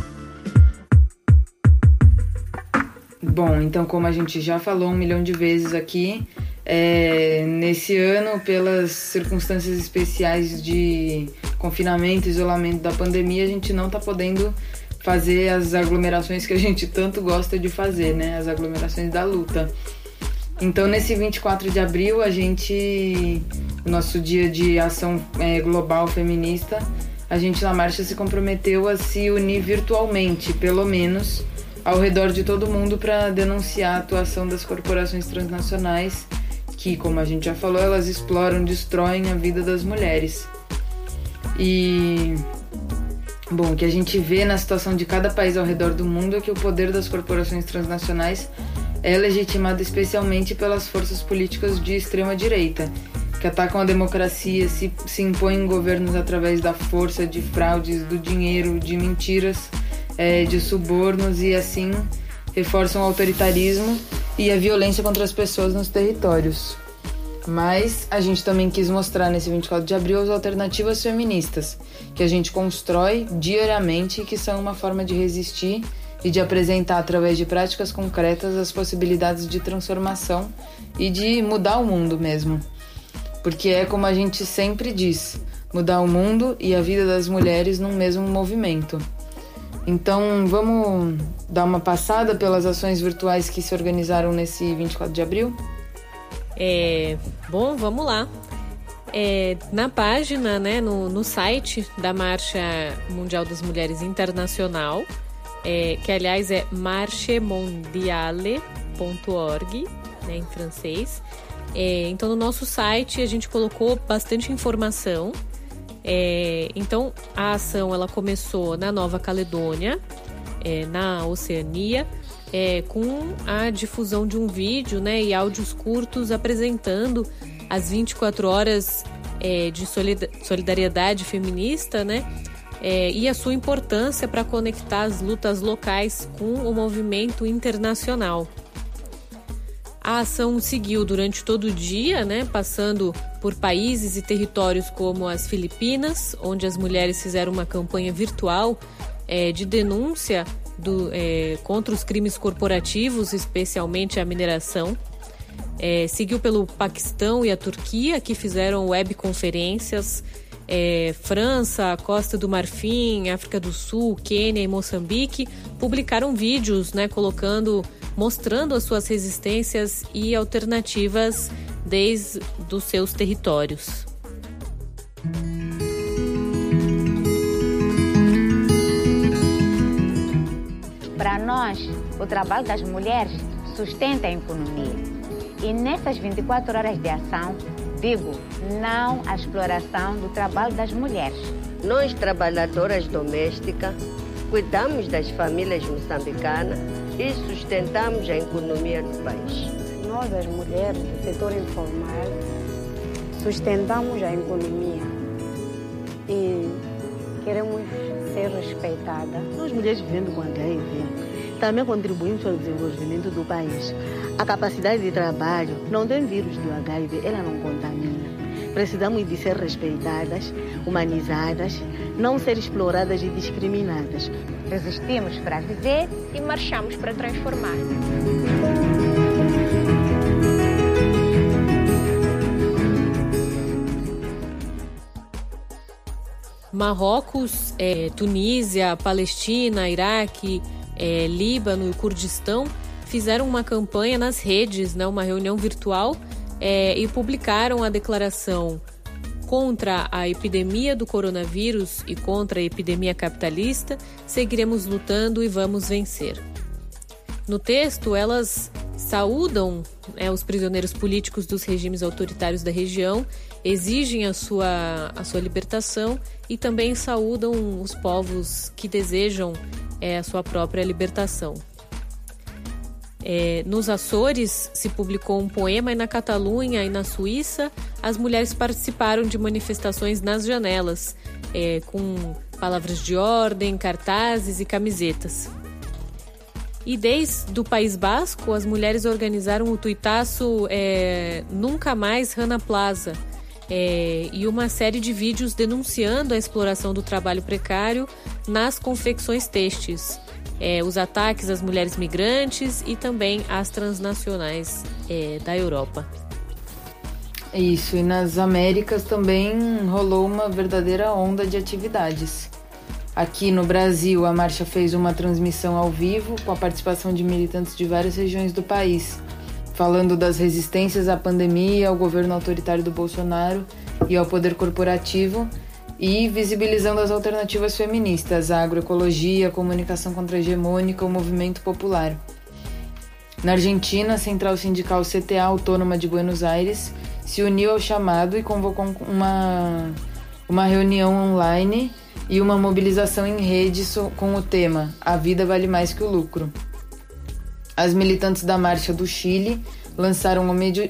Bom, então, como a gente já falou um milhão de vezes aqui, é, nesse ano, pelas circunstâncias especiais de confinamento, isolamento da pandemia, a gente não está podendo fazer as aglomerações que a gente tanto gosta de fazer, né? As aglomerações da luta. Então, nesse 24 de abril, a gente, nosso dia de ação é, global feminista, a gente na marcha se comprometeu a se unir virtualmente, pelo menos, ao redor de todo mundo para denunciar a atuação das corporações transnacionais que, como a gente já falou, elas exploram, destroem a vida das mulheres. E bom, o que a gente vê na situação de cada país ao redor do mundo é que o poder das corporações transnacionais é legitimado especialmente pelas forças políticas de extrema direita, que atacam a democracia, se, se impõem governos através da força, de fraudes, do dinheiro, de mentiras, é, de subornos e assim reforçam o autoritarismo e a violência contra as pessoas nos territórios. Mas a gente também quis mostrar nesse 24 de abril as alternativas feministas que a gente constrói diariamente e que são uma forma de resistir e de apresentar através de práticas concretas as possibilidades de transformação e de mudar o mundo mesmo. Porque é como a gente sempre diz, mudar o mundo e a vida das mulheres num mesmo movimento. Então, vamos dar uma passada pelas ações virtuais que se organizaram nesse 24 de abril? É, bom, vamos lá. É, na página, né, no, no site da Marcha Mundial das Mulheres Internacional, é, que aliás é marchemondiale.org, né, em francês. É, então, no nosso site a gente colocou bastante informação. É, então, a ação ela começou na Nova Caledônia, é, na Oceania, é, com a difusão de um vídeo né, e áudios curtos apresentando as 24 horas é, de solidariedade feminista, né? É, e a sua importância para conectar as lutas locais com o movimento internacional. A ação seguiu durante todo o dia, né, passando por países e territórios como as Filipinas, onde as mulheres fizeram uma campanha virtual é, de denúncia do, é, contra os crimes corporativos, especialmente a mineração. É, seguiu pelo Paquistão e a Turquia, que fizeram webconferências. É, França, Costa do Marfim, África do Sul, Quênia e Moçambique publicaram vídeos, né, colocando, mostrando as suas resistências e alternativas desde os seus territórios. Para nós, o trabalho das mulheres sustenta a economia. E nessas 24 horas de ação, digo não à exploração do trabalho das mulheres. Nós, trabalhadoras domésticas, cuidamos das famílias moçambicanas e sustentamos a economia do país. Nós, as mulheres do setor informal, sustentamos a economia e queremos ser respeitadas. Nós, mulheres vivendo com HIV, também contribuímos para o desenvolvimento do país. A capacidade de trabalho não tem vírus do HIV, ela não contamina. Precisamos de ser respeitadas, humanizadas, não ser exploradas e discriminadas. Resistimos para viver e marchamos para transformar. Marrocos, é, Tunísia, Palestina, Iraque, é, Líbano e Kurdistão fizeram uma campanha nas redes, né, uma reunião virtual, é, e publicaram a declaração contra a epidemia do coronavírus e contra a epidemia capitalista, seguiremos lutando e vamos vencer. No texto, elas saúdam né, os prisioneiros políticos dos regimes autoritários da região, exigem a sua, a sua libertação e também saúdam os povos que desejam é, a sua própria libertação. É, nos Açores se publicou um poema e na Catalunha e na Suíça as mulheres participaram de manifestações nas janelas, é, com palavras de ordem, cartazes e camisetas. E desde o País Basco, as mulheres organizaram o tuitaço é, Nunca Mais Rana Plaza, é, e uma série de vídeos denunciando a exploração do trabalho precário nas confecções têxteis, é, os ataques às mulheres migrantes e também às transnacionais é, da Europa. Isso, e nas Américas também rolou uma verdadeira onda de atividades. Aqui no Brasil, a marcha fez uma transmissão ao vivo com a participação de militantes de várias regiões do país falando das resistências à pandemia, ao governo autoritário do Bolsonaro e ao poder corporativo, e visibilizando as alternativas feministas, a agroecologia, a comunicação contra-hegemônica, o movimento popular. Na Argentina, a Central Sindical CTA Autônoma de Buenos Aires se uniu ao chamado e convocou uma, uma reunião online e uma mobilização em rede com o tema A Vida Vale Mais que o Lucro. As militantes da Marcha do Chile lançaram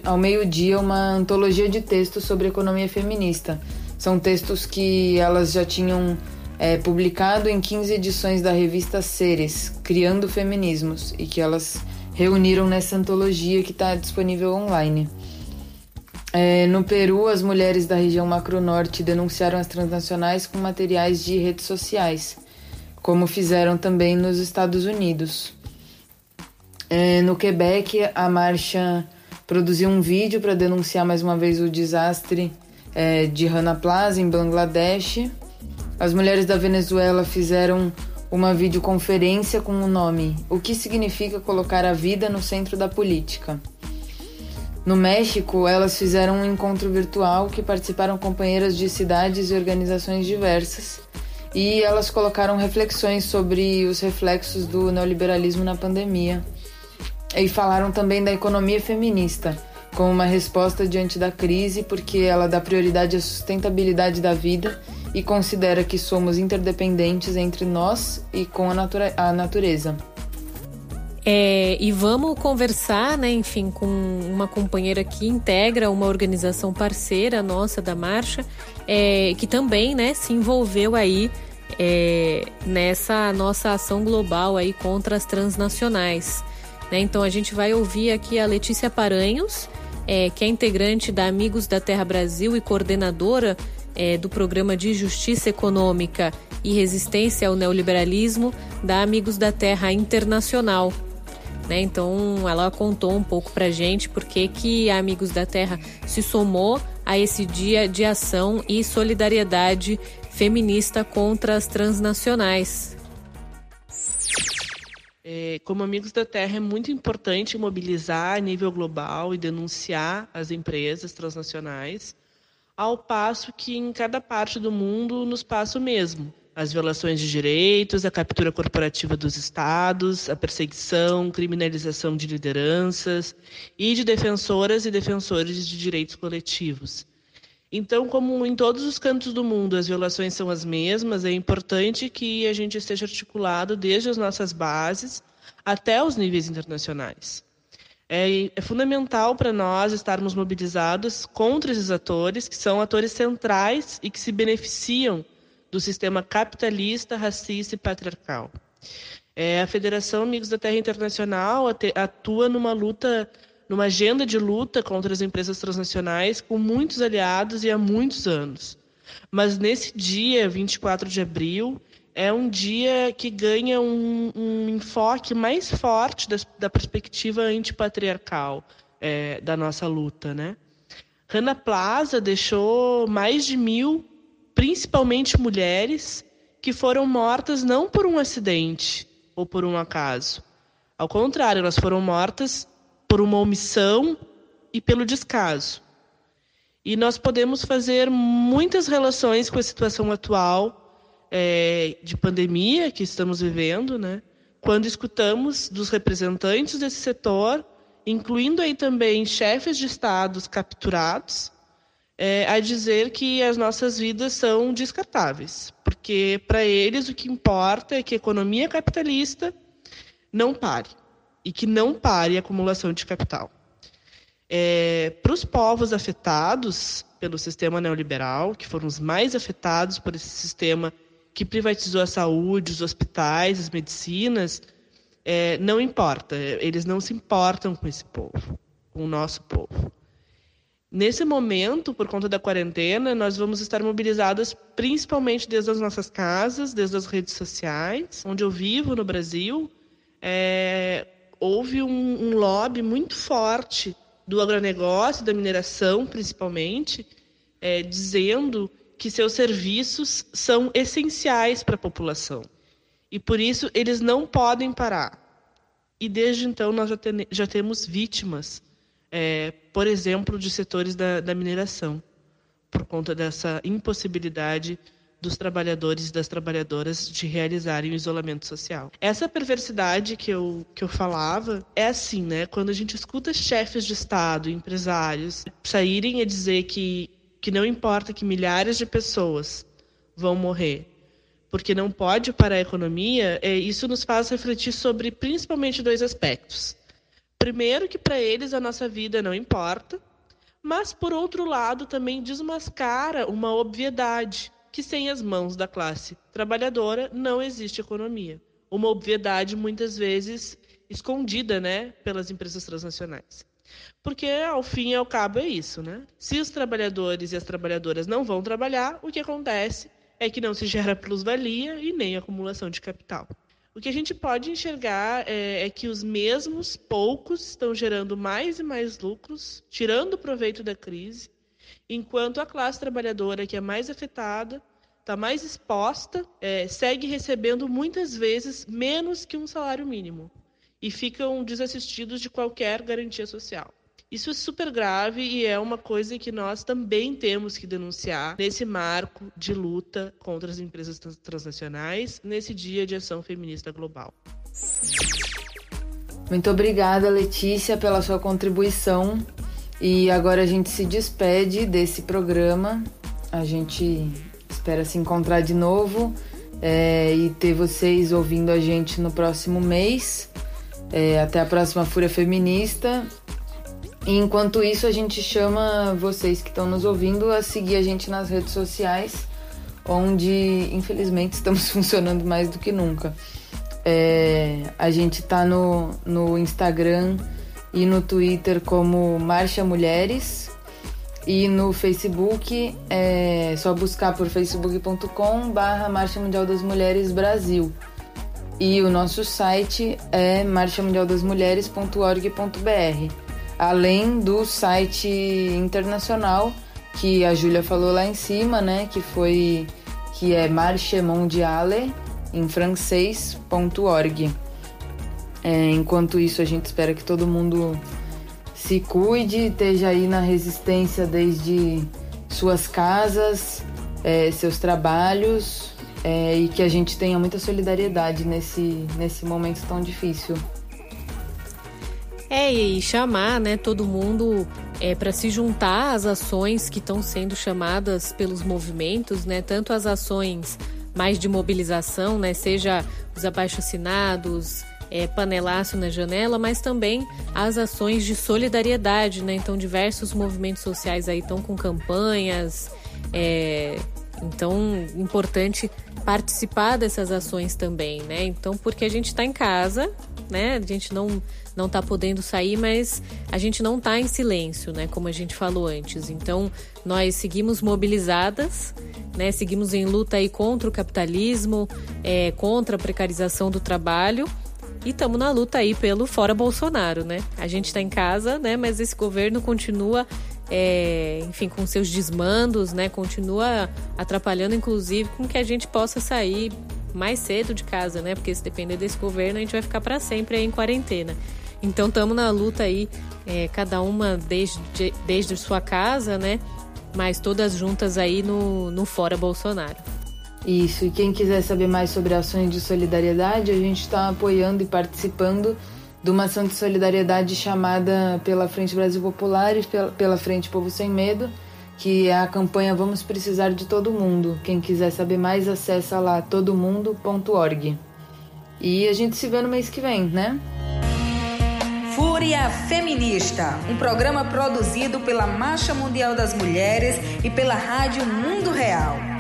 ao meio-dia uma antologia de textos sobre economia feminista. São textos que elas já tinham é, publicado em 15 edições da revista Seres, Criando Feminismos, e que elas reuniram nessa antologia que está disponível online. É, no Peru, as mulheres da região Macro-Norte denunciaram as transnacionais com materiais de redes sociais, como fizeram também nos Estados Unidos. É, no Quebec, a marcha produziu um vídeo para denunciar mais uma vez o desastre é, de Rana Plaza, em Bangladesh. As mulheres da Venezuela fizeram uma videoconferência com o nome O que significa colocar a vida no centro da política. No México, elas fizeram um encontro virtual que participaram companheiras de cidades e organizações diversas. E elas colocaram reflexões sobre os reflexos do neoliberalismo na pandemia e falaram também da economia feminista, como uma resposta diante da crise, porque ela dá prioridade à sustentabilidade da vida e considera que somos interdependentes entre nós e com a, natura a natureza. É, e vamos conversar, né, enfim, com uma companheira que integra uma organização parceira nossa da marcha, é, que também, né, se envolveu aí é, nessa nossa ação global aí contra as transnacionais. Né? Então a gente vai ouvir aqui a Letícia Paranhos, é, que é integrante da Amigos da Terra Brasil e coordenadora é, do programa de Justiça Econômica e Resistência ao Neoliberalismo da Amigos da Terra Internacional. Né? Então ela contou um pouco pra gente por que que a Amigos da Terra se somou a esse dia de ação e solidariedade feminista contra as transnacionais. É, como Amigos da Terra, é muito importante mobilizar a nível global e denunciar as empresas transnacionais, ao passo que em cada parte do mundo nos passa o mesmo. As violações de direitos, a captura corporativa dos estados, a perseguição, criminalização de lideranças e de defensoras e defensores de direitos coletivos. Então, como em todos os cantos do mundo as violações são as mesmas, é importante que a gente esteja articulado desde as nossas bases até os níveis internacionais. É, é fundamental para nós estarmos mobilizados contra esses atores, que são atores centrais e que se beneficiam do sistema capitalista, racista e patriarcal. É, a Federação Amigos da Terra Internacional atua numa luta numa agenda de luta contra as empresas transnacionais com muitos aliados e há muitos anos. Mas nesse dia, 24 de abril, é um dia que ganha um, um enfoque mais forte da, da perspectiva antipatriarcal é, da nossa luta. Né? Rana Plaza deixou mais de mil, principalmente mulheres, que foram mortas não por um acidente ou por um acaso. Ao contrário, elas foram mortas por uma omissão e pelo descaso. E nós podemos fazer muitas relações com a situação atual é, de pandemia que estamos vivendo, né? quando escutamos dos representantes desse setor, incluindo aí também chefes de estados capturados, é, a dizer que as nossas vidas são descartáveis, porque para eles o que importa é que a economia capitalista não pare e que não pare a acumulação de capital. É, Para os povos afetados pelo sistema neoliberal, que foram os mais afetados por esse sistema que privatizou a saúde, os hospitais, as medicinas, é, não importa, eles não se importam com esse povo, com o nosso povo. Nesse momento, por conta da quarentena, nós vamos estar mobilizadas principalmente desde as nossas casas, desde as redes sociais, onde eu vivo no Brasil, é, houve um, um lobby muito forte do agronegócio, da mineração principalmente, é, dizendo que seus serviços são essenciais para a população. E por isso eles não podem parar. E desde então nós já, ten já temos vítimas, é, por exemplo, de setores da, da mineração, por conta dessa impossibilidade dos trabalhadores e das trabalhadoras de realizarem o isolamento social. Essa perversidade que eu, que eu falava é assim, né? Quando a gente escuta chefes de Estado, empresários, saírem a dizer que, que não importa que milhares de pessoas vão morrer, porque não pode parar a economia, é, isso nos faz refletir sobre principalmente dois aspectos. Primeiro, que para eles a nossa vida não importa, mas, por outro lado, também desmascara uma obviedade que sem as mãos da classe trabalhadora não existe economia. Uma obviedade muitas vezes escondida, né, pelas empresas transnacionais. Porque ao fim e ao cabo é isso, né? Se os trabalhadores e as trabalhadoras não vão trabalhar, o que acontece é que não se gera plusvalia e nem acumulação de capital. O que a gente pode enxergar é, é, que os mesmos poucos estão gerando mais e mais lucros, tirando proveito da crise, enquanto a classe trabalhadora, que é mais afetada, está mais exposta, é, segue recebendo muitas vezes menos que um salário mínimo e ficam desassistidos de qualquer garantia social. Isso é super grave e é uma coisa que nós também temos que denunciar nesse marco de luta contra as empresas transnacionais, nesse Dia de Ação Feminista Global. Muito obrigada, Letícia, pela sua contribuição. E agora a gente se despede desse programa. A gente espera se encontrar de novo é, e ter vocês ouvindo a gente no próximo mês. É, até a próxima Fúria Feminista. E enquanto isso, a gente chama vocês que estão nos ouvindo a seguir a gente nas redes sociais, onde infelizmente estamos funcionando mais do que nunca. É, a gente tá no, no Instagram e no Twitter como Marcha Mulheres. E no Facebook é só buscar por facebook.com barra Marcha Mundial das Mulheres Brasil. E o nosso site é marchamundialdasmulheres.org.br, além do site internacional que a Júlia falou lá em cima, né, que foi que é Marche Mondiale em francês.org. É, enquanto isso, a gente espera que todo mundo se cuide, esteja aí na resistência desde suas casas, é, seus trabalhos é, e que a gente tenha muita solidariedade nesse, nesse momento tão difícil. É, e chamar né, todo mundo é, para se juntar às ações que estão sendo chamadas pelos movimentos, né, tanto as ações mais de mobilização, né, seja os abaixo-assinados, é, panelaço na janela, mas também as ações de solidariedade, né? Então, diversos movimentos sociais aí estão com campanhas, é, então, importante participar dessas ações também, né? Então, porque a gente está em casa, né? A gente não não está podendo sair, mas a gente não está em silêncio, né? Como a gente falou antes. Então, nós seguimos mobilizadas, né? Seguimos em luta aí contra o capitalismo, é, contra a precarização do trabalho e estamos na luta aí pelo fora Bolsonaro, né? A gente está em casa, né? Mas esse governo continua, é, enfim, com seus desmandos, né? Continua atrapalhando, inclusive, com que a gente possa sair mais cedo de casa, né? Porque se depender desse governo, a gente vai ficar para sempre aí em quarentena. Então estamos na luta aí, é, cada uma desde, desde sua casa, né? Mas todas juntas aí no, no fora Bolsonaro. Isso, e quem quiser saber mais sobre ações de solidariedade, a gente está apoiando e participando de uma ação de solidariedade chamada pela Frente Brasil Popular e pela Frente Povo Sem Medo, que é a campanha Vamos Precisar de Todo Mundo. Quem quiser saber mais, acessa lá todomundo.org. E a gente se vê no mês que vem, né? Fúria Feminista, um programa produzido pela Marcha Mundial das Mulheres e pela Rádio Mundo Real.